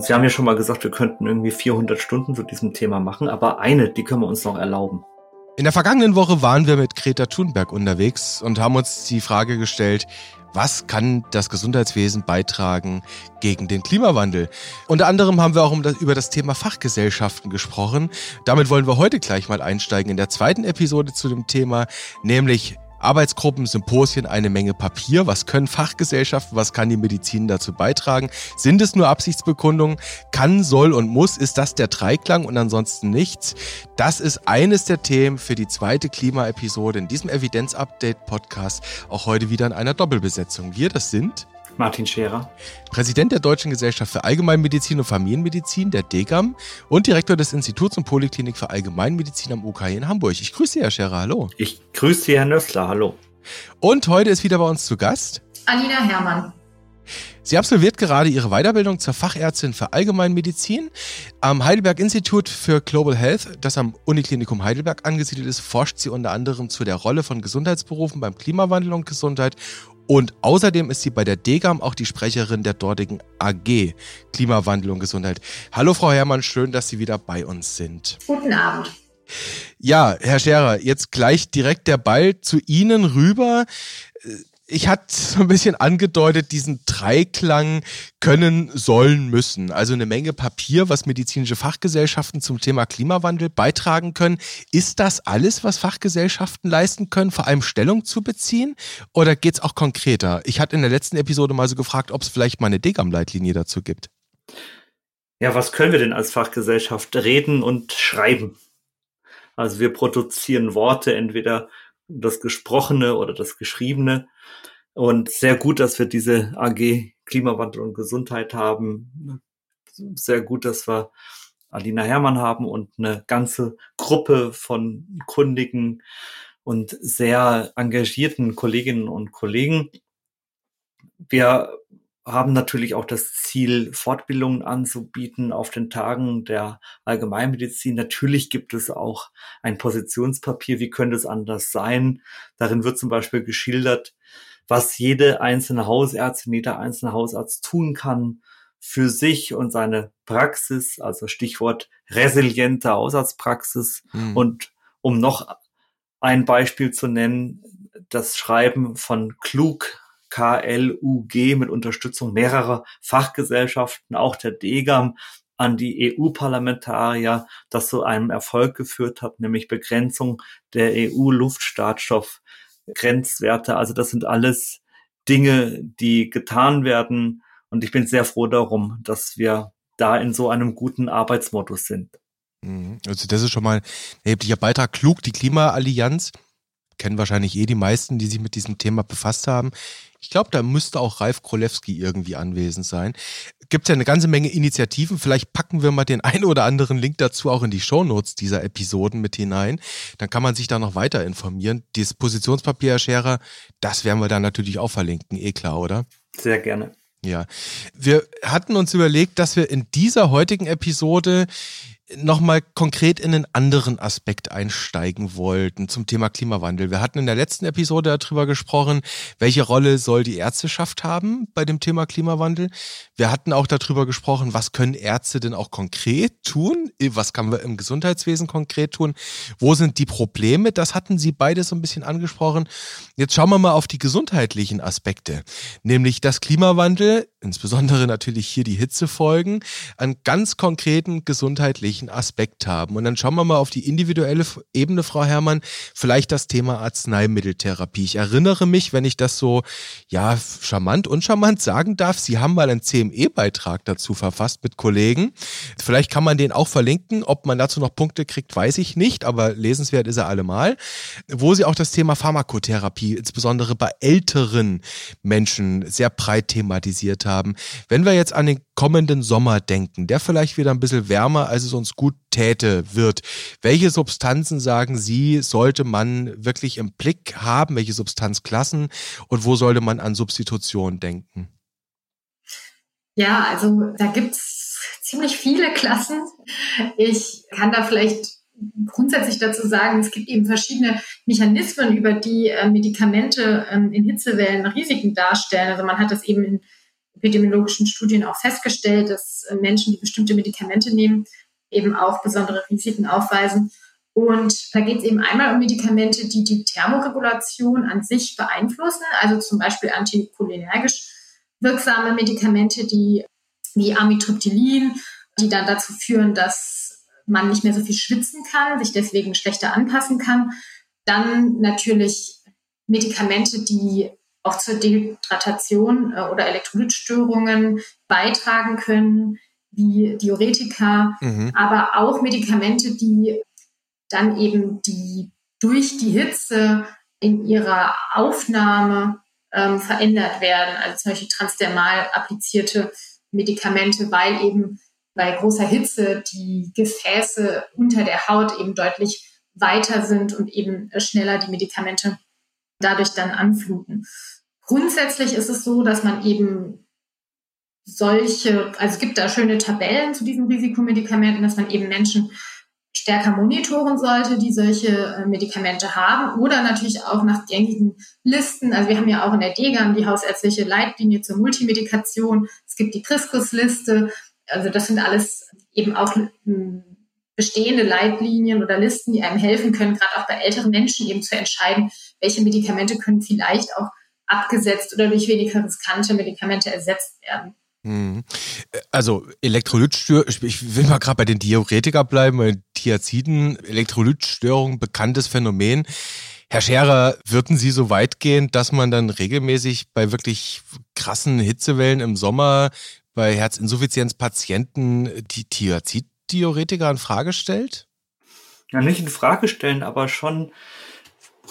Sie haben ja schon mal gesagt, wir könnten irgendwie 400 Stunden zu diesem Thema machen, aber eine, die können wir uns noch erlauben. In der vergangenen Woche waren wir mit Greta Thunberg unterwegs und haben uns die Frage gestellt, was kann das Gesundheitswesen beitragen gegen den Klimawandel? Unter anderem haben wir auch über das Thema Fachgesellschaften gesprochen. Damit wollen wir heute gleich mal einsteigen in der zweiten Episode zu dem Thema, nämlich Arbeitsgruppen, Symposien, eine Menge Papier. Was können Fachgesellschaften, was kann die Medizin dazu beitragen? Sind es nur Absichtsbekundungen? Kann, soll und muss? Ist das der Dreiklang und ansonsten nichts? Das ist eines der Themen für die zweite Klimaepisode in diesem Evidenz-Update-Podcast. Auch heute wieder in einer Doppelbesetzung. Wir, das sind Martin Scherer. Präsident der Deutschen Gesellschaft für Allgemeinmedizin und Familienmedizin, der DGAM, und Direktor des Instituts und Poliklinik für Allgemeinmedizin am UKI in Hamburg. Ich grüße Sie, Herr Scherer, hallo. Ich grüße Sie, Herr Nössler, hallo. Und heute ist wieder bei uns zu Gast Alina Herrmann. Sie absolviert gerade ihre Weiterbildung zur Fachärztin für Allgemeinmedizin am Heidelberg Institute für Global Health, das am Uniklinikum Heidelberg angesiedelt ist, forscht sie unter anderem zu der Rolle von Gesundheitsberufen beim Klimawandel und Gesundheit und außerdem ist sie bei der DGAM auch die Sprecherin der dortigen AG Klimawandel und Gesundheit. Hallo Frau Herrmann, schön, dass Sie wieder bei uns sind. Guten Abend. Ja, Herr Scherer, jetzt gleich direkt der Ball zu Ihnen rüber ich hatte so ein bisschen angedeutet, diesen Dreiklang können, sollen, müssen. Also eine Menge Papier, was medizinische Fachgesellschaften zum Thema Klimawandel beitragen können. Ist das alles, was Fachgesellschaften leisten können, vor allem Stellung zu beziehen? Oder geht's auch konkreter? Ich hatte in der letzten Episode mal so gefragt, ob es vielleicht mal eine Degam-Leitlinie dazu gibt. Ja, was können wir denn als Fachgesellschaft reden und schreiben? Also wir produzieren Worte, entweder das Gesprochene oder das Geschriebene. Und sehr gut, dass wir diese AG Klimawandel und Gesundheit haben. Sehr gut, dass wir Alina Herrmann haben und eine ganze Gruppe von kundigen und sehr engagierten Kolleginnen und Kollegen. Wir haben natürlich auch das Ziel, Fortbildungen anzubieten auf den Tagen der Allgemeinmedizin. Natürlich gibt es auch ein Positionspapier. Wie könnte es anders sein? Darin wird zum Beispiel geschildert, was jede einzelne Hausärztin, jeder einzelne Hausarzt tun kann für sich und seine Praxis, also Stichwort resiliente Hausarztpraxis. Mhm. Und um noch ein Beispiel zu nennen, das Schreiben von Klug KLUG mit Unterstützung mehrerer Fachgesellschaften, auch der DEGAM, an die EU-Parlamentarier, das zu einem Erfolg geführt hat, nämlich Begrenzung der EU-Luftschadstoffgrenzwerte. Also das sind alles Dinge, die getan werden. Und ich bin sehr froh darum, dass wir da in so einem guten Arbeitsmodus sind. Mhm. Also das ist schon mal ein erheblicher Beitrag. Klug, die Klimaallianz, kennen wahrscheinlich eh die meisten, die sich mit diesem Thema befasst haben. Ich glaube, da müsste auch Ralf Krolewski irgendwie anwesend sein. Gibt ja eine ganze Menge Initiativen. Vielleicht packen wir mal den einen oder anderen Link dazu auch in die Shownotes dieser Episoden mit hinein. Dann kann man sich da noch weiter informieren. Dieses Positionspapier, Herr Scherer, das werden wir dann natürlich auch verlinken. Eh klar, oder? Sehr gerne. Ja. Wir hatten uns überlegt, dass wir in dieser heutigen Episode nochmal konkret in einen anderen Aspekt einsteigen wollten zum Thema Klimawandel. Wir hatten in der letzten Episode darüber gesprochen, welche Rolle soll die Ärzteschaft haben bei dem Thema Klimawandel. Wir hatten auch darüber gesprochen, was können Ärzte denn auch konkret tun? Was kann man im Gesundheitswesen konkret tun? Wo sind die Probleme? Das hatten Sie beide so ein bisschen angesprochen. Jetzt schauen wir mal auf die gesundheitlichen Aspekte, nämlich dass Klimawandel, insbesondere natürlich hier die Hitzefolgen, einen ganz konkreten gesundheitlichen Aspekt haben. Und dann schauen wir mal auf die individuelle Ebene, Frau Herrmann, vielleicht das Thema Arzneimitteltherapie. Ich erinnere mich, wenn ich das so, ja, charmant und charmant sagen darf, Sie haben mal einen CME-Beitrag dazu verfasst mit Kollegen. Vielleicht kann man den auch verlinken. Ob man dazu noch Punkte kriegt, weiß ich nicht, aber lesenswert ist er allemal. Wo Sie auch das Thema Pharmakotherapie, insbesondere bei älteren Menschen, sehr breit thematisiert haben. Wenn wir jetzt an den kommenden Sommer denken, der vielleicht wieder ein bisschen wärmer, als es uns gut täte, wird. Welche Substanzen, sagen Sie, sollte man wirklich im Blick haben? Welche Substanzklassen? Und wo sollte man an Substitution denken? Ja, also da gibt es ziemlich viele Klassen. Ich kann da vielleicht grundsätzlich dazu sagen, es gibt eben verschiedene Mechanismen, über die äh, Medikamente ähm, in Hitzewellen Risiken darstellen. Also man hat das eben in epidemiologischen Studien auch festgestellt, dass äh, Menschen, die bestimmte Medikamente nehmen, eben auch besondere Risiken aufweisen. Und da geht es eben einmal um Medikamente, die die Thermoregulation an sich beeinflussen, also zum Beispiel anticholinergisch wirksame Medikamente, die wie Amitriptylin, die dann dazu führen, dass man nicht mehr so viel schwitzen kann, sich deswegen schlechter anpassen kann. Dann natürlich Medikamente, die auch zur Dehydratation äh, oder Elektrolytstörungen beitragen können, wie Diuretika, mhm. aber auch Medikamente, die dann eben die durch die Hitze in ihrer Aufnahme ähm, verändert werden, also zum Beispiel transdermal applizierte Medikamente, weil eben bei großer Hitze die Gefäße unter der Haut eben deutlich weiter sind und eben schneller die Medikamente dadurch dann anfluten. Grundsätzlich ist es so, dass man eben solche, also es gibt da schöne Tabellen zu diesen Risikomedikamenten, dass man eben Menschen stärker monitoren sollte, die solche äh, Medikamente haben oder natürlich auch nach gängigen Listen. Also wir haben ja auch in der DGAM die hausärztliche Leitlinie zur Multimedikation. Es gibt die Triskus-Liste. Also das sind alles eben auch hm, bestehende Leitlinien oder Listen, die einem helfen können, gerade auch bei älteren Menschen eben zu entscheiden, welche Medikamente können vielleicht auch abgesetzt oder durch weniger riskante Medikamente ersetzt werden. Mhm. Also Elektrolytstörung, ich will mal gerade bei den Diuretika bleiben, bei Thiaziden, Elektrolytstörung, bekanntes Phänomen. Herr Scherer, würden Sie so weit gehen, dass man dann regelmäßig bei wirklich krassen Hitzewellen im Sommer bei Herzinsuffizienzpatienten die Thiazid-Diuretika in Frage stellt? Ja, nicht in Frage stellen, aber schon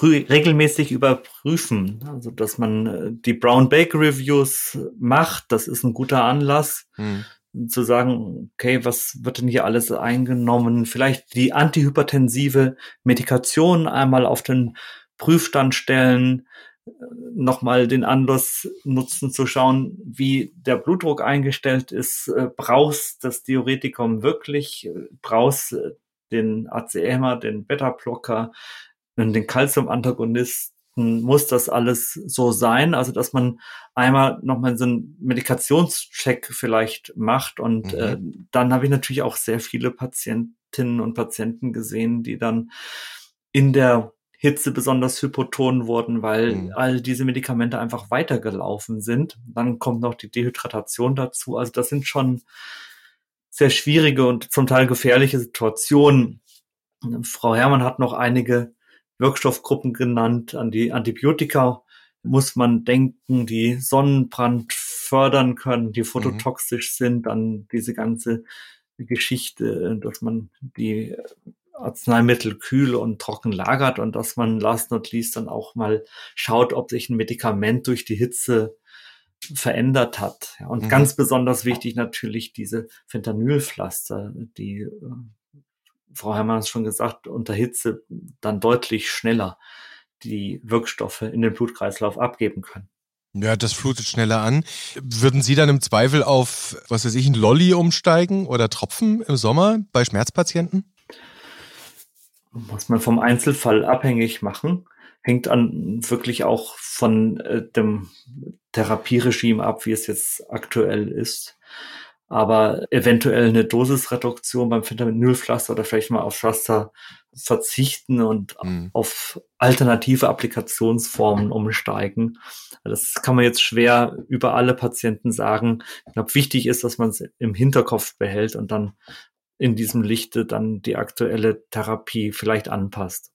regelmäßig überprüfen. Also, dass man äh, die Brown Bake Reviews macht, das ist ein guter Anlass. Hm zu sagen, okay, was wird denn hier alles eingenommen? Vielleicht die antihypertensive Medikation einmal auf den Prüfstand stellen, äh, nochmal den Anlass nutzen zu schauen, wie der Blutdruck eingestellt ist. Äh, brauchst das Diuretikum wirklich? Brauchst den ACMer, den Beta-Blocker? Den Calcium-Antagonisten muss das alles so sein, also dass man einmal nochmal so einen Medikationscheck vielleicht macht und mhm. äh, dann habe ich natürlich auch sehr viele Patientinnen und Patienten gesehen, die dann in der Hitze besonders hypoton wurden, weil mhm. all diese Medikamente einfach weitergelaufen sind. Dann kommt noch die Dehydratation dazu. Also das sind schon sehr schwierige und zum Teil gefährliche Situationen. Frau Herrmann hat noch einige Wirkstoffgruppen genannt. An die Antibiotika muss man denken, die Sonnenbrand fördern können, die phototoxisch mhm. sind. Dann diese ganze Geschichte, dass man die Arzneimittel kühl und trocken lagert und dass man last not least dann auch mal schaut, ob sich ein Medikament durch die Hitze verändert hat. Und mhm. ganz besonders wichtig natürlich diese Fentanylpflaster, die äh, Frau Herrmann hat schon gesagt, unter Hitze dann deutlich schneller die Wirkstoffe in den Blutkreislauf abgeben können. Ja, das flutet schneller an. Würden Sie dann im Zweifel auf, was weiß ich, ein Lolli umsteigen oder Tropfen im Sommer bei Schmerzpatienten? Muss man vom Einzelfall abhängig machen. Hängt an wirklich auch von äh, dem Therapieregime ab, wie es jetzt aktuell ist aber eventuell eine Dosisreduktion beim Fentanylpflaster oder vielleicht mal auf Pflaster verzichten und mhm. auf alternative Applikationsformen umsteigen. Das kann man jetzt schwer über alle Patienten sagen. Ich glaube, wichtig ist, dass man es im Hinterkopf behält und dann in diesem Lichte dann die aktuelle Therapie vielleicht anpasst.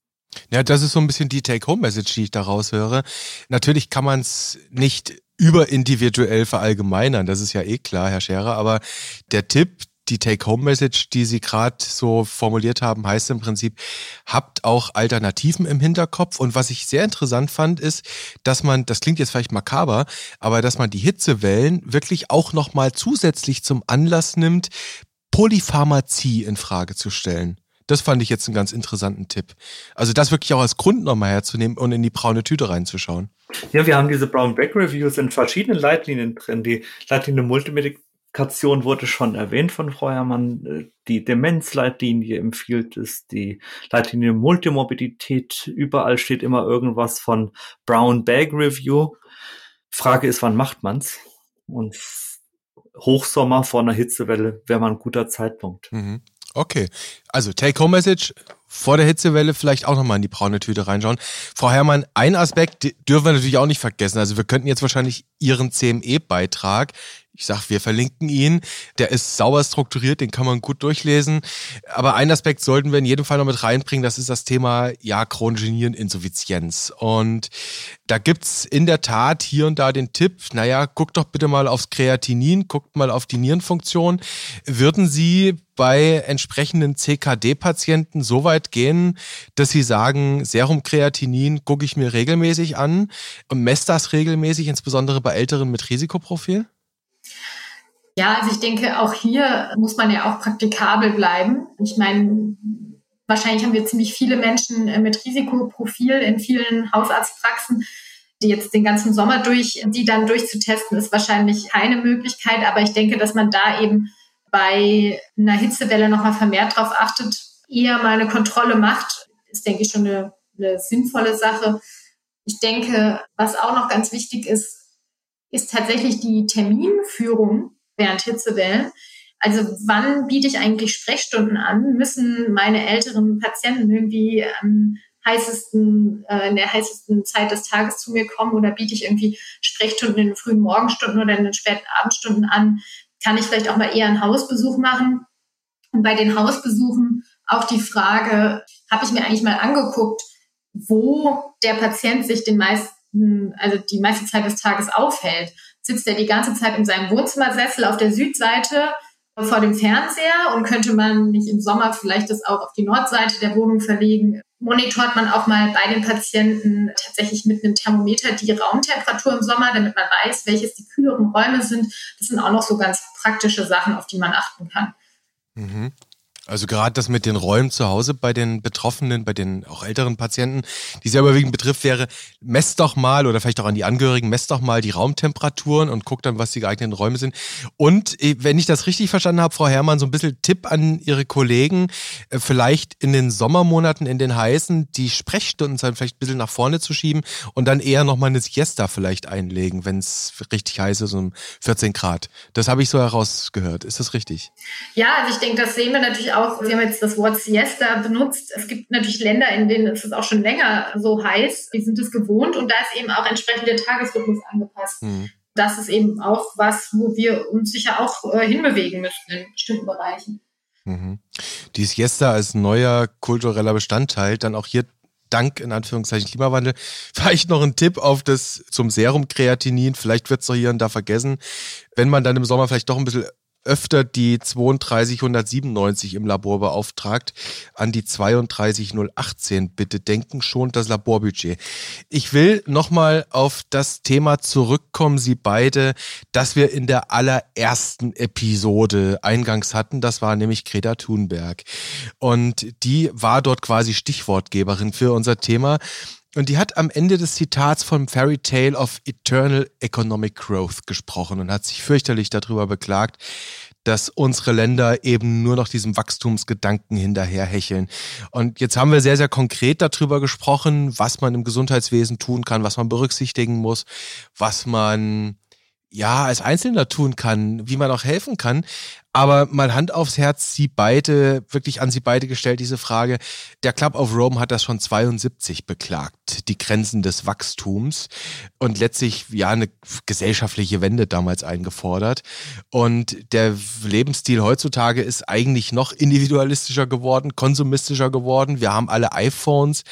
Ja, das ist so ein bisschen die Take-Home-Message, die ich daraus höre. Natürlich kann man es nicht überindividuell verallgemeinern, das ist ja eh klar, Herr Scherer, aber der Tipp, die Take-Home-Message, die Sie gerade so formuliert haben, heißt im Prinzip, habt auch Alternativen im Hinterkopf. Und was ich sehr interessant fand, ist, dass man, das klingt jetzt vielleicht makaber, aber dass man die Hitzewellen wirklich auch nochmal zusätzlich zum Anlass nimmt, Polypharmazie in Frage zu stellen. Das fand ich jetzt einen ganz interessanten Tipp. Also das wirklich auch als Grund nochmal herzunehmen und in die braune Tüte reinzuschauen. Ja, wir haben diese Brown Back Reviews in verschiedenen Leitlinien drin. Die Leitlinie Multimedikation wurde schon erwähnt von Frau Herrmann. Die Demenzleitlinie empfiehlt es, die Leitlinie Multimorbidität. Überall steht immer irgendwas von Brown Bag Review. Frage ist, wann macht man's? Und Hochsommer vor einer Hitzewelle wäre mal ein guter Zeitpunkt. Mhm. Okay, also Take-Home-Message vor der Hitzewelle vielleicht auch nochmal in die braune Tüte reinschauen. Frau Herrmann, ein Aspekt dürfen wir natürlich auch nicht vergessen. Also wir könnten jetzt wahrscheinlich Ihren CME-Beitrag ich sag, wir verlinken ihn. Der ist sauber strukturiert, den kann man gut durchlesen. Aber ein Aspekt sollten wir in jedem Fall noch mit reinbringen, das ist das Thema ja chronische Niereninsuffizienz. Und da gibt's in der Tat hier und da den Tipp, naja, guckt doch bitte mal aufs Kreatinin, guckt mal auf die Nierenfunktion. Würden Sie bei entsprechenden CKD-Patienten so weit gehen, dass sie sagen, Serumkreatinin gucke ich mir regelmäßig an und messe das regelmäßig, insbesondere bei Älteren mit Risikoprofil? Ja, also ich denke, auch hier muss man ja auch praktikabel bleiben. Ich meine, wahrscheinlich haben wir ziemlich viele Menschen äh, mit Risikoprofil in vielen Hausarztpraxen, die jetzt den ganzen Sommer durch, die dann durchzutesten, ist wahrscheinlich keine Möglichkeit. Aber ich denke, dass man da eben bei einer Hitzewelle nochmal vermehrt darauf achtet, eher mal eine Kontrolle macht, ist, denke ich, schon eine, eine sinnvolle Sache. Ich denke, was auch noch ganz wichtig ist, ist tatsächlich die Terminführung während Hitzewellen. Also wann biete ich eigentlich Sprechstunden an? Müssen meine älteren Patienten irgendwie am heißesten, äh, in der heißesten Zeit des Tages zu mir kommen oder biete ich irgendwie Sprechstunden in den frühen Morgenstunden oder in den späten Abendstunden an? Kann ich vielleicht auch mal eher einen Hausbesuch machen? Und bei den Hausbesuchen auch die Frage, habe ich mir eigentlich mal angeguckt, wo der Patient sich den meisten, also die meiste Zeit des Tages aufhält sitzt er die ganze Zeit in seinem Wohnzimmersessel auf der Südseite vor dem Fernseher und könnte man nicht im Sommer vielleicht das auch auf die Nordseite der Wohnung verlegen. Monitort man auch mal bei den Patienten tatsächlich mit einem Thermometer die Raumtemperatur im Sommer, damit man weiß, welches die kühleren Räume sind. Das sind auch noch so ganz praktische Sachen, auf die man achten kann. Mhm. Also gerade das mit den Räumen zu Hause bei den Betroffenen, bei den auch älteren Patienten, die sehr überwiegend betrifft, wäre, messt doch mal oder vielleicht auch an die Angehörigen, messt doch mal die Raumtemperaturen und guckt dann, was die geeigneten Räume sind. Und äh, wenn ich das richtig verstanden habe, Frau Herrmann, so ein bisschen Tipp an Ihre Kollegen, äh, vielleicht in den Sommermonaten, in den heißen, die Sprechstunden vielleicht ein bisschen nach vorne zu schieben und dann eher nochmal eine Siesta vielleicht einlegen, wenn es richtig heiß ist, um 14 Grad. Das habe ich so herausgehört. Ist das richtig? Ja, also ich denke, das sehen wir natürlich auch auch, Sie haben jetzt das Wort Siesta benutzt. Es gibt natürlich Länder, in denen ist es auch schon länger so heiß. Die sind es gewohnt und da ist eben auch entsprechend der Tagesrhythmus angepasst. Mhm. Das ist eben auch was, wo wir uns sicher auch äh, hinbewegen müssen in bestimmten Bereichen. Mhm. Die Siesta als neuer kultureller Bestandteil, dann auch hier dank in Anführungszeichen Klimawandel. Vielleicht noch ein Tipp auf das zum Serum Kreatinin. Vielleicht wird es doch hier und da vergessen. Wenn man dann im Sommer vielleicht doch ein bisschen öfter die 32197 im Labor beauftragt. An die 32018 bitte denken, schon das Laborbudget. Ich will nochmal auf das Thema zurückkommen, Sie beide, das wir in der allerersten Episode eingangs hatten. Das war nämlich Greta Thunberg. Und die war dort quasi Stichwortgeberin für unser Thema. Und die hat am Ende des Zitats vom Fairy Tale of Eternal Economic Growth gesprochen und hat sich fürchterlich darüber beklagt, dass unsere Länder eben nur noch diesem Wachstumsgedanken hinterherhecheln. Und jetzt haben wir sehr, sehr konkret darüber gesprochen, was man im Gesundheitswesen tun kann, was man berücksichtigen muss, was man ja als Einzelner tun kann, wie man auch helfen kann. Aber mal Hand aufs Herz, Sie beide, wirklich an Sie beide gestellt, diese Frage. Der Club of Rome hat das schon 72 beklagt, die Grenzen des Wachstums und letztlich ja eine gesellschaftliche Wende damals eingefordert. Und der Lebensstil heutzutage ist eigentlich noch individualistischer geworden, konsumistischer geworden. Wir haben alle iPhones.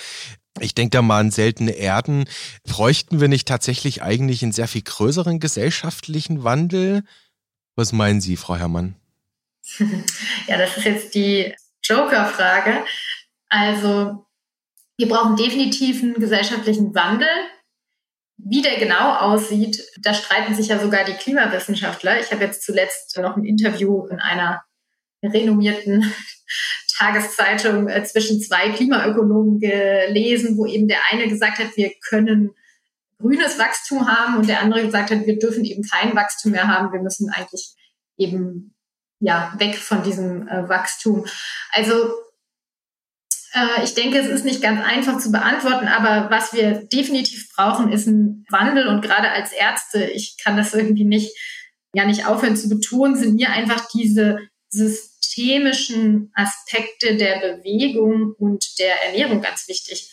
Ich denke da mal an seltene Erden. Bräuchten wir nicht tatsächlich eigentlich einen sehr viel größeren gesellschaftlichen Wandel? Was meinen Sie, Frau Herrmann? ja, das ist jetzt die Joker-Frage. Also, wir brauchen definitiv einen gesellschaftlichen Wandel. Wie der genau aussieht, da streiten sich ja sogar die Klimawissenschaftler. Ich habe jetzt zuletzt noch ein Interview in einer renommierten Tageszeitung äh, zwischen zwei Klimaökonomen gelesen, wo eben der eine gesagt hat, wir können grünes Wachstum haben und der andere gesagt hat, wir dürfen eben kein Wachstum mehr haben. Wir müssen eigentlich eben ja, weg von diesem äh, Wachstum. Also äh, ich denke, es ist nicht ganz einfach zu beantworten, aber was wir definitiv brauchen, ist ein Wandel. Und gerade als Ärzte, ich kann das irgendwie nicht ja nicht aufhören zu betonen, sind mir einfach diese systemischen Aspekte der Bewegung und der Ernährung ganz wichtig.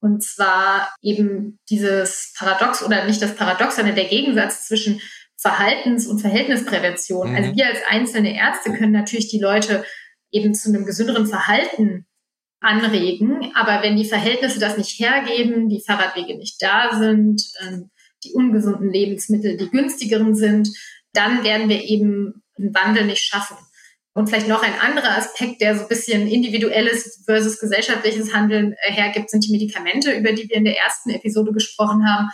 Und zwar eben dieses Paradox oder nicht das Paradox, sondern der Gegensatz zwischen Verhaltens- und Verhältnisprävention. Mhm. Also wir als einzelne Ärzte können natürlich die Leute eben zu einem gesünderen Verhalten anregen. Aber wenn die Verhältnisse das nicht hergeben, die Fahrradwege nicht da sind, ähm, die ungesunden Lebensmittel die günstigeren sind, dann werden wir eben einen Wandel nicht schaffen. Und vielleicht noch ein anderer Aspekt, der so ein bisschen individuelles versus gesellschaftliches Handeln äh, hergibt, sind die Medikamente, über die wir in der ersten Episode gesprochen haben.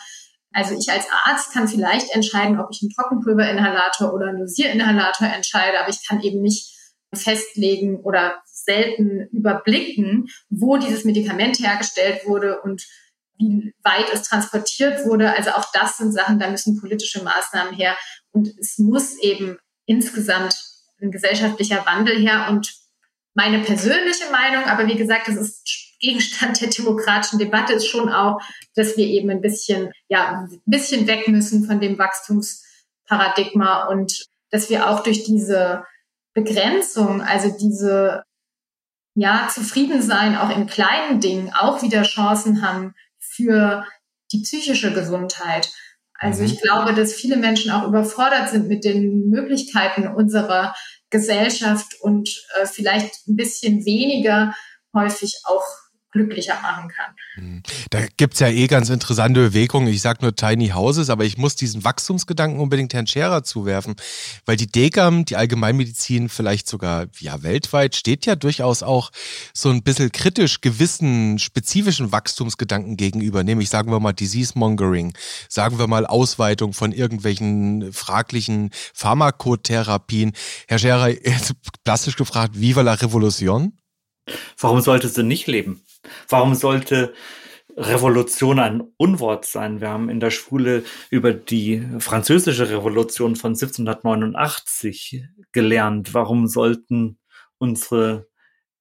Also ich als Arzt kann vielleicht entscheiden, ob ich einen Trockenpulverinhalator oder einen Dosierinhalator entscheide, aber ich kann eben nicht festlegen oder selten überblicken, wo dieses Medikament hergestellt wurde und wie weit es transportiert wurde. Also auch das sind Sachen, da müssen politische Maßnahmen her. Und es muss eben insgesamt ein gesellschaftlicher Wandel her. Und meine persönliche Meinung, aber wie gesagt, das ist Gegenstand der demokratischen Debatte, ist schon auch, dass wir eben ein bisschen, ja, ein bisschen weg müssen von dem Wachstumsparadigma und dass wir auch durch diese Begrenzung, also diese ja, zufrieden sein, auch in kleinen Dingen, auch wieder Chancen haben für die psychische Gesundheit. Also ich mhm. glaube, dass viele Menschen auch überfordert sind mit den Möglichkeiten unserer Gesellschaft und äh, vielleicht ein bisschen weniger häufig auch glücklicher machen kann. Hm. Da gibt es ja eh ganz interessante Bewegungen. Ich sage nur Tiny Houses, aber ich muss diesen Wachstumsgedanken unbedingt Herrn Scherer zuwerfen, weil die DGAM, die Allgemeinmedizin, vielleicht sogar ja weltweit, steht ja durchaus auch so ein bisschen kritisch gewissen spezifischen Wachstumsgedanken gegenüber, nämlich sagen wir mal Disease Mongering, sagen wir mal Ausweitung von irgendwelchen fraglichen Pharmakotherapien. Herr Scherer, plastisch gefragt, viva la Revolution? Warum sollte sie nicht leben? Warum sollte Revolution ein Unwort sein? Wir haben in der Schule über die französische Revolution von 1789 gelernt. Warum sollten unsere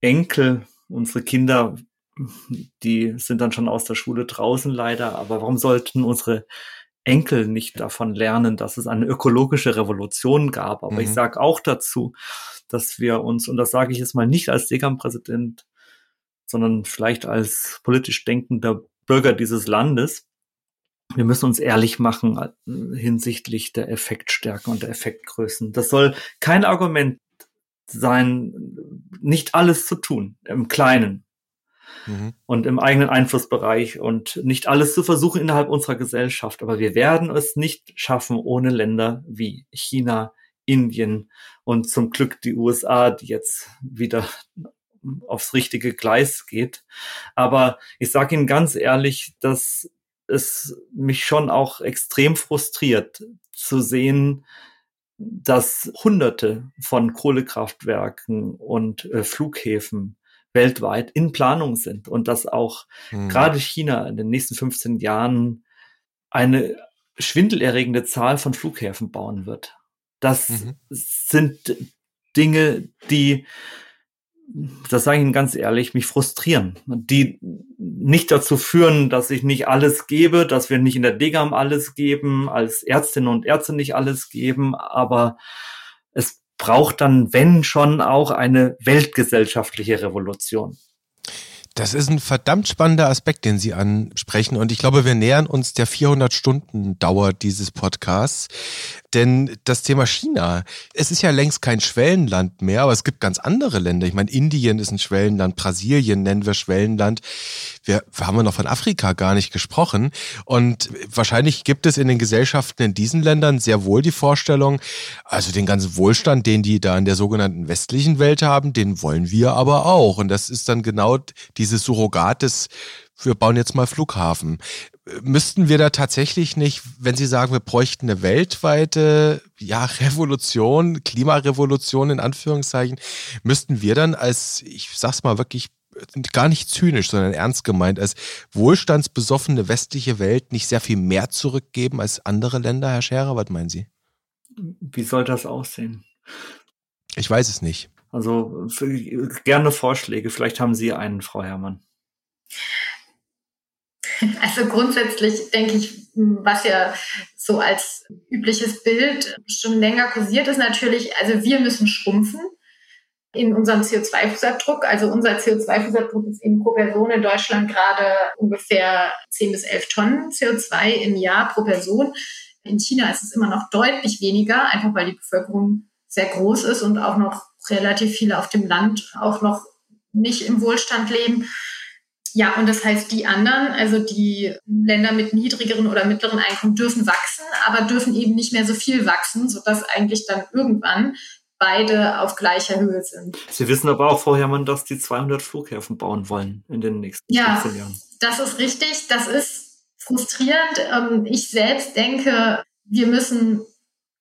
Enkel, unsere Kinder, die sind dann schon aus der Schule draußen leider, aber warum sollten unsere Enkel nicht davon lernen, dass es eine ökologische Revolution gab? Aber mhm. ich sage auch dazu, dass wir uns, und das sage ich jetzt mal nicht als Degam-Präsident, sondern vielleicht als politisch denkender Bürger dieses Landes, wir müssen uns ehrlich machen äh, hinsichtlich der Effektstärke und der Effektgrößen. Das soll kein Argument sein, nicht alles zu tun im Kleinen mhm. und im eigenen Einflussbereich und nicht alles zu versuchen innerhalb unserer Gesellschaft. Aber wir werden es nicht schaffen ohne Länder wie China, Indien und zum Glück die USA, die jetzt wieder aufs richtige Gleis geht. Aber ich sage Ihnen ganz ehrlich, dass es mich schon auch extrem frustriert zu sehen, dass Hunderte von Kohlekraftwerken und äh, Flughäfen weltweit in Planung sind und dass auch hm. gerade China in den nächsten 15 Jahren eine schwindelerregende Zahl von Flughäfen bauen wird. Das mhm. sind Dinge, die das sage ich Ihnen ganz ehrlich, mich frustrieren, die nicht dazu führen, dass ich nicht alles gebe, dass wir nicht in der Degam alles geben, als Ärztinnen und Ärzte nicht alles geben, aber es braucht dann, wenn schon, auch eine weltgesellschaftliche Revolution. Das ist ein verdammt spannender Aspekt, den Sie ansprechen. Und ich glaube, wir nähern uns der 400 Stunden Dauer dieses Podcasts. Denn das Thema China, es ist ja längst kein Schwellenland mehr, aber es gibt ganz andere Länder. Ich meine, Indien ist ein Schwellenland, Brasilien nennen wir Schwellenland. Wir, wir haben wir noch von Afrika gar nicht gesprochen. Und wahrscheinlich gibt es in den Gesellschaften in diesen Ländern sehr wohl die Vorstellung, also den ganzen Wohlstand, den die da in der sogenannten westlichen Welt haben, den wollen wir aber auch. Und das ist dann genau dieses Surrogat des wir bauen jetzt mal Flughafen. Müssten wir da tatsächlich nicht, wenn Sie sagen, wir bräuchten eine weltweite ja, Revolution, Klimarevolution in Anführungszeichen, müssten wir dann als, ich sag's mal wirklich gar nicht zynisch, sondern ernst gemeint, als wohlstandsbesoffene westliche Welt nicht sehr viel mehr zurückgeben als andere Länder, Herr Scherer? Was meinen Sie? Wie soll das aussehen? Ich weiß es nicht. Also gerne Vorschläge. Vielleicht haben Sie einen, Frau Herrmann. Also grundsätzlich denke ich, was ja so als übliches Bild schon länger kursiert, ist natürlich, also wir müssen schrumpfen in unserem CO2-Fußabdruck. Also unser CO2-Fußabdruck ist eben pro Person in Deutschland gerade ungefähr 10 bis 11 Tonnen CO2 im Jahr pro Person. In China ist es immer noch deutlich weniger, einfach weil die Bevölkerung sehr groß ist und auch noch relativ viele auf dem Land auch noch nicht im Wohlstand leben. Ja, und das heißt, die anderen, also die Länder mit niedrigeren oder mittleren Einkommen dürfen wachsen, aber dürfen eben nicht mehr so viel wachsen, sodass eigentlich dann irgendwann beide auf gleicher Höhe sind. Sie wissen aber auch, Frau Herrmann, dass die 200 Flughäfen bauen wollen in den nächsten ja, 15 Jahren. Das ist richtig. Das ist frustrierend. Ähm, ich selbst denke, wir müssen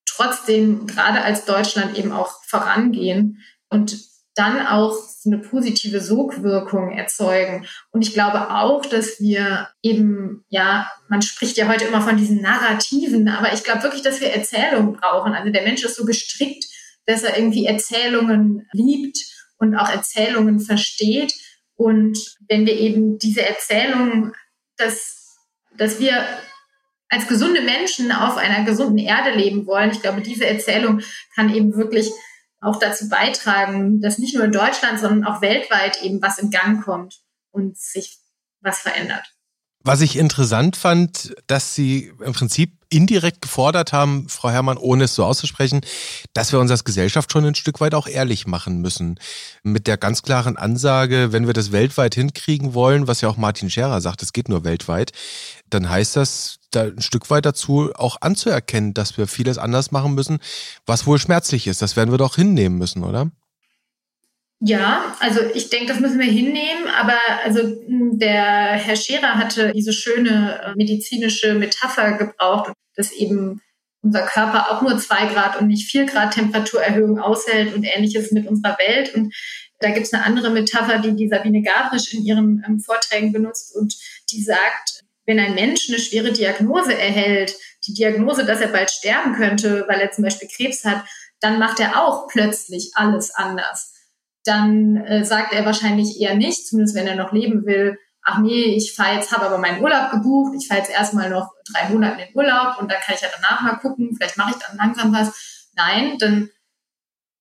trotzdem gerade als Deutschland eben auch vorangehen und dann auch eine positive Sogwirkung erzeugen. Und ich glaube auch, dass wir eben, ja, man spricht ja heute immer von diesen Narrativen, aber ich glaube wirklich, dass wir Erzählungen brauchen. Also der Mensch ist so gestrickt, dass er irgendwie Erzählungen liebt und auch Erzählungen versteht. Und wenn wir eben diese Erzählungen, dass, dass wir als gesunde Menschen auf einer gesunden Erde leben wollen, ich glaube, diese Erzählung kann eben wirklich auch dazu beitragen, dass nicht nur in Deutschland, sondern auch weltweit eben was in Gang kommt und sich was verändert. Was ich interessant fand, dass Sie im Prinzip indirekt gefordert haben, Frau Herrmann, ohne es so auszusprechen, dass wir uns als Gesellschaft schon ein Stück weit auch ehrlich machen müssen. Mit der ganz klaren Ansage, wenn wir das weltweit hinkriegen wollen, was ja auch Martin Scherer sagt, es geht nur weltweit, dann heißt das, da ein Stück weit dazu auch anzuerkennen, dass wir vieles anders machen müssen, was wohl schmerzlich ist. Das werden wir doch hinnehmen müssen, oder? Ja, also ich denke, das müssen wir hinnehmen, aber also hm, der Herr Scherer hatte diese schöne äh, medizinische Metapher gebraucht, dass eben unser Körper auch nur zwei Grad und nicht vier Grad Temperaturerhöhung aushält und ähnliches mit unserer Welt. Und da gibt es eine andere Metapher, die die Sabine Gavrisch in ihren ähm, Vorträgen benutzt und die sagt, wenn ein Mensch eine schwere Diagnose erhält, die Diagnose, dass er bald sterben könnte, weil er zum Beispiel Krebs hat, dann macht er auch plötzlich alles anders dann äh, sagt er wahrscheinlich eher nicht, zumindest wenn er noch leben will, ach nee, ich fahre jetzt, habe aber meinen Urlaub gebucht, ich fahre jetzt erstmal noch drei Monate in den Urlaub und dann kann ich ja danach mal gucken, vielleicht mache ich dann langsam was. Nein, dann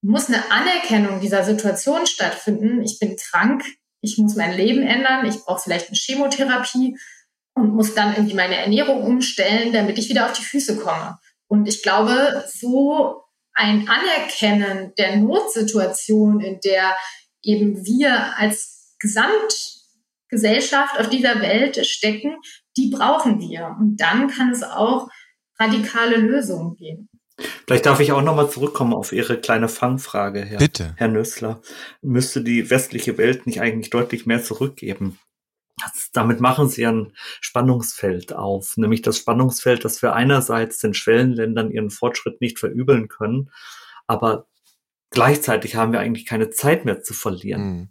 muss eine Anerkennung dieser Situation stattfinden. Ich bin krank, ich muss mein Leben ändern, ich brauche vielleicht eine Chemotherapie und muss dann irgendwie meine Ernährung umstellen, damit ich wieder auf die Füße komme. Und ich glaube, so ein Anerkennen der Notsituation, in der eben wir als Gesamtgesellschaft auf dieser Welt stecken, die brauchen wir. Und dann kann es auch radikale Lösungen geben. Vielleicht darf ich auch nochmal zurückkommen auf Ihre kleine Fangfrage, Herr, Bitte. Herr Nössler. Müsste die westliche Welt nicht eigentlich deutlich mehr zurückgeben? Damit machen sie ein Spannungsfeld auf, nämlich das Spannungsfeld, dass wir einerseits den Schwellenländern ihren Fortschritt nicht verübeln können, aber gleichzeitig haben wir eigentlich keine Zeit mehr zu verlieren. Mhm.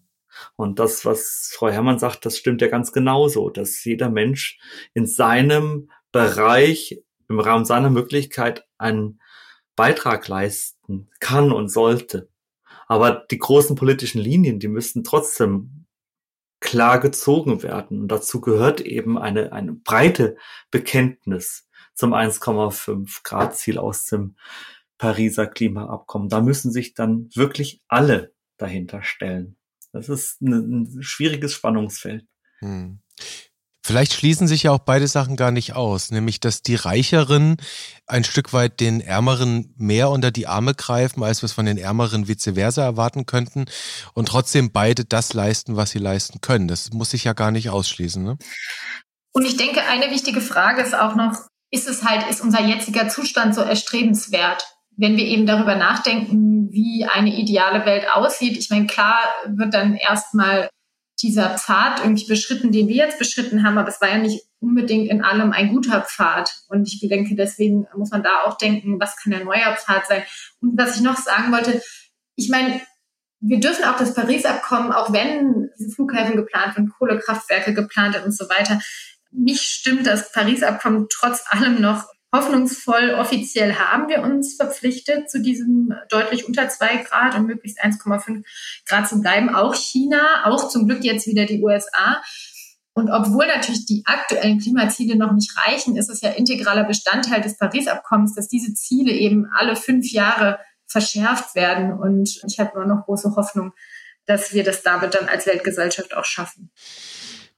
Und das, was Frau Herrmann sagt, das stimmt ja ganz genauso, dass jeder Mensch in seinem Bereich, im Rahmen seiner Möglichkeit einen Beitrag leisten kann und sollte. Aber die großen politischen Linien, die müssten trotzdem klar gezogen werden. Und dazu gehört eben eine, eine breite Bekenntnis zum 1,5 Grad Ziel aus dem Pariser Klimaabkommen. Da müssen sich dann wirklich alle dahinter stellen. Das ist ein, ein schwieriges Spannungsfeld. Hm. Vielleicht schließen sich ja auch beide Sachen gar nicht aus, nämlich dass die Reicheren ein Stück weit den Ärmeren mehr unter die Arme greifen, als wir es von den Ärmeren vice versa erwarten könnten und trotzdem beide das leisten, was sie leisten können. Das muss sich ja gar nicht ausschließen. Ne? Und ich denke, eine wichtige Frage ist auch noch, ist es halt, ist unser jetziger Zustand so erstrebenswert? Wenn wir eben darüber nachdenken, wie eine ideale Welt aussieht, ich meine, klar wird dann erstmal dieser Pfad irgendwie beschritten, den wir jetzt beschritten haben, aber es war ja nicht unbedingt in allem ein guter Pfad. Und ich denke, deswegen muss man da auch denken, was kann ein neuer Pfad sein? Und was ich noch sagen wollte, ich meine, wir dürfen auch das Paris-Abkommen, auch wenn diese Flughäfen geplant sind, Kohlekraftwerke geplant und so weiter, nicht stimmt das Paris-Abkommen trotz allem noch hoffnungsvoll offiziell haben wir uns verpflichtet, zu diesem deutlich unter zwei Grad und möglichst 1,5 Grad zu bleiben. Auch China, auch zum Glück jetzt wieder die USA. Und obwohl natürlich die aktuellen Klimaziele noch nicht reichen, ist es ja integraler Bestandteil des Paris-Abkommens, dass diese Ziele eben alle fünf Jahre verschärft werden. Und ich habe nur noch große Hoffnung, dass wir das damit dann als Weltgesellschaft auch schaffen.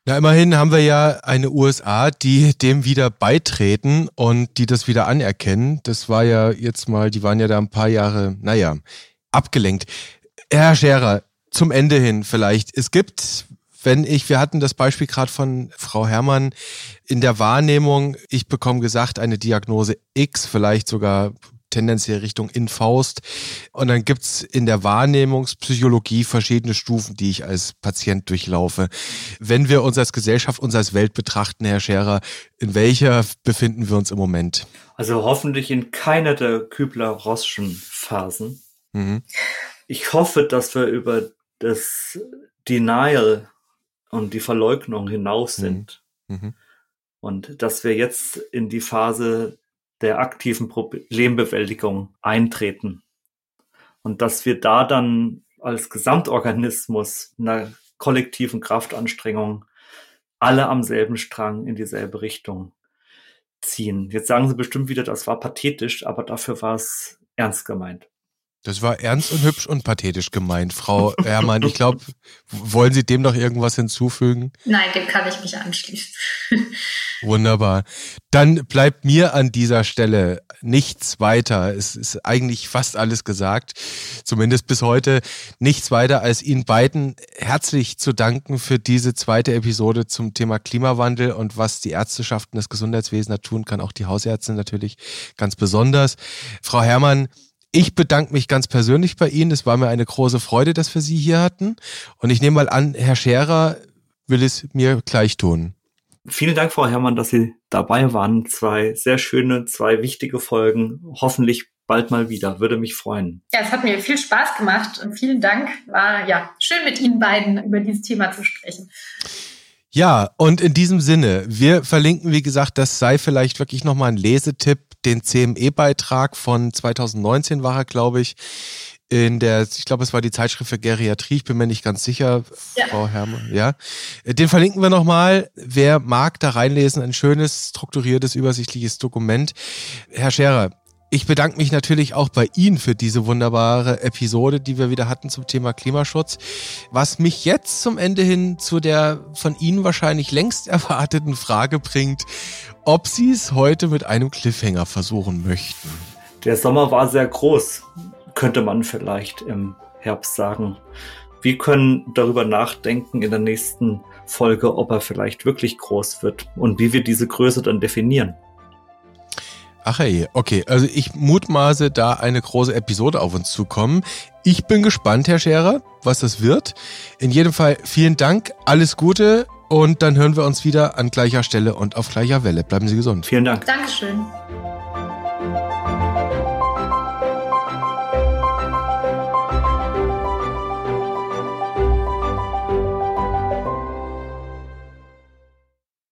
Na, immerhin haben wir ja eine USA, die dem wieder beitreten und die das wieder anerkennen. Das war ja jetzt mal, die waren ja da ein paar Jahre, naja, abgelenkt. Herr Scherer, zum Ende hin vielleicht. Es gibt, wenn ich, wir hatten das Beispiel gerade von Frau Herrmann in der Wahrnehmung, ich bekomme gesagt, eine Diagnose X, vielleicht sogar tendenziell Richtung Infaust. Und dann gibt's in der Wahrnehmungspsychologie verschiedene Stufen, die ich als Patient durchlaufe. Wenn wir uns als Gesellschaft, uns als Welt betrachten, Herr Scherer, in welcher befinden wir uns im Moment? Also hoffentlich in keiner der Kübler-Rossschen Phasen. Mhm. Ich hoffe, dass wir über das Denial und die Verleugnung hinaus mhm. sind. Mhm. Und dass wir jetzt in die Phase der aktiven Problembewältigung eintreten. Und dass wir da dann als Gesamtorganismus einer kollektiven Kraftanstrengung alle am selben Strang in dieselbe Richtung ziehen. Jetzt sagen Sie bestimmt wieder, das war pathetisch, aber dafür war es ernst gemeint. Das war ernst und hübsch und pathetisch gemeint, Frau Herrmann. Ich glaube, wollen Sie dem noch irgendwas hinzufügen? Nein, dem kann ich mich anschließen. Wunderbar. Dann bleibt mir an dieser Stelle nichts weiter. Es ist eigentlich fast alles gesagt, zumindest bis heute nichts weiter, als Ihnen beiden herzlich zu danken für diese zweite Episode zum Thema Klimawandel und was die Ärzteschaft und das Gesundheitswesen da tun kann, auch die Hausärzte natürlich ganz besonders. Frau Herrmann, ich bedanke mich ganz persönlich bei Ihnen. Es war mir eine große Freude, dass wir Sie hier hatten. Und ich nehme mal an, Herr Scherer will es mir gleich tun. Vielen Dank, Frau Herrmann, dass Sie dabei waren. Zwei sehr schöne, zwei wichtige Folgen. Hoffentlich bald mal wieder. Würde mich freuen. Ja, es hat mir viel Spaß gemacht und vielen Dank. War ja schön mit Ihnen beiden über dieses Thema zu sprechen. Ja, und in diesem Sinne, wir verlinken, wie gesagt, das sei vielleicht wirklich nochmal ein Lesetipp, den CME-Beitrag von 2019 war er, glaube ich, in der, ich glaube, es war die Zeitschrift für Geriatrie, ich bin mir nicht ganz sicher, ja. Frau Herrmann, ja. Den verlinken wir nochmal. Wer mag da reinlesen, ein schönes, strukturiertes, übersichtliches Dokument. Herr Scherer, ich bedanke mich natürlich auch bei Ihnen für diese wunderbare Episode, die wir wieder hatten zum Thema Klimaschutz. Was mich jetzt zum Ende hin zu der von Ihnen wahrscheinlich längst erwarteten Frage bringt, ob Sie es heute mit einem Cliffhanger versuchen möchten. Der Sommer war sehr groß, könnte man vielleicht im Herbst sagen. Wir können darüber nachdenken in der nächsten Folge, ob er vielleicht wirklich groß wird und wie wir diese Größe dann definieren. Ach hey, okay. Also ich mutmaße, da eine große Episode auf uns zukommen. Ich bin gespannt, Herr Scherer, was das wird. In jedem Fall vielen Dank, alles Gute und dann hören wir uns wieder an gleicher Stelle und auf gleicher Welle. Bleiben Sie gesund. Vielen Dank. Dankeschön.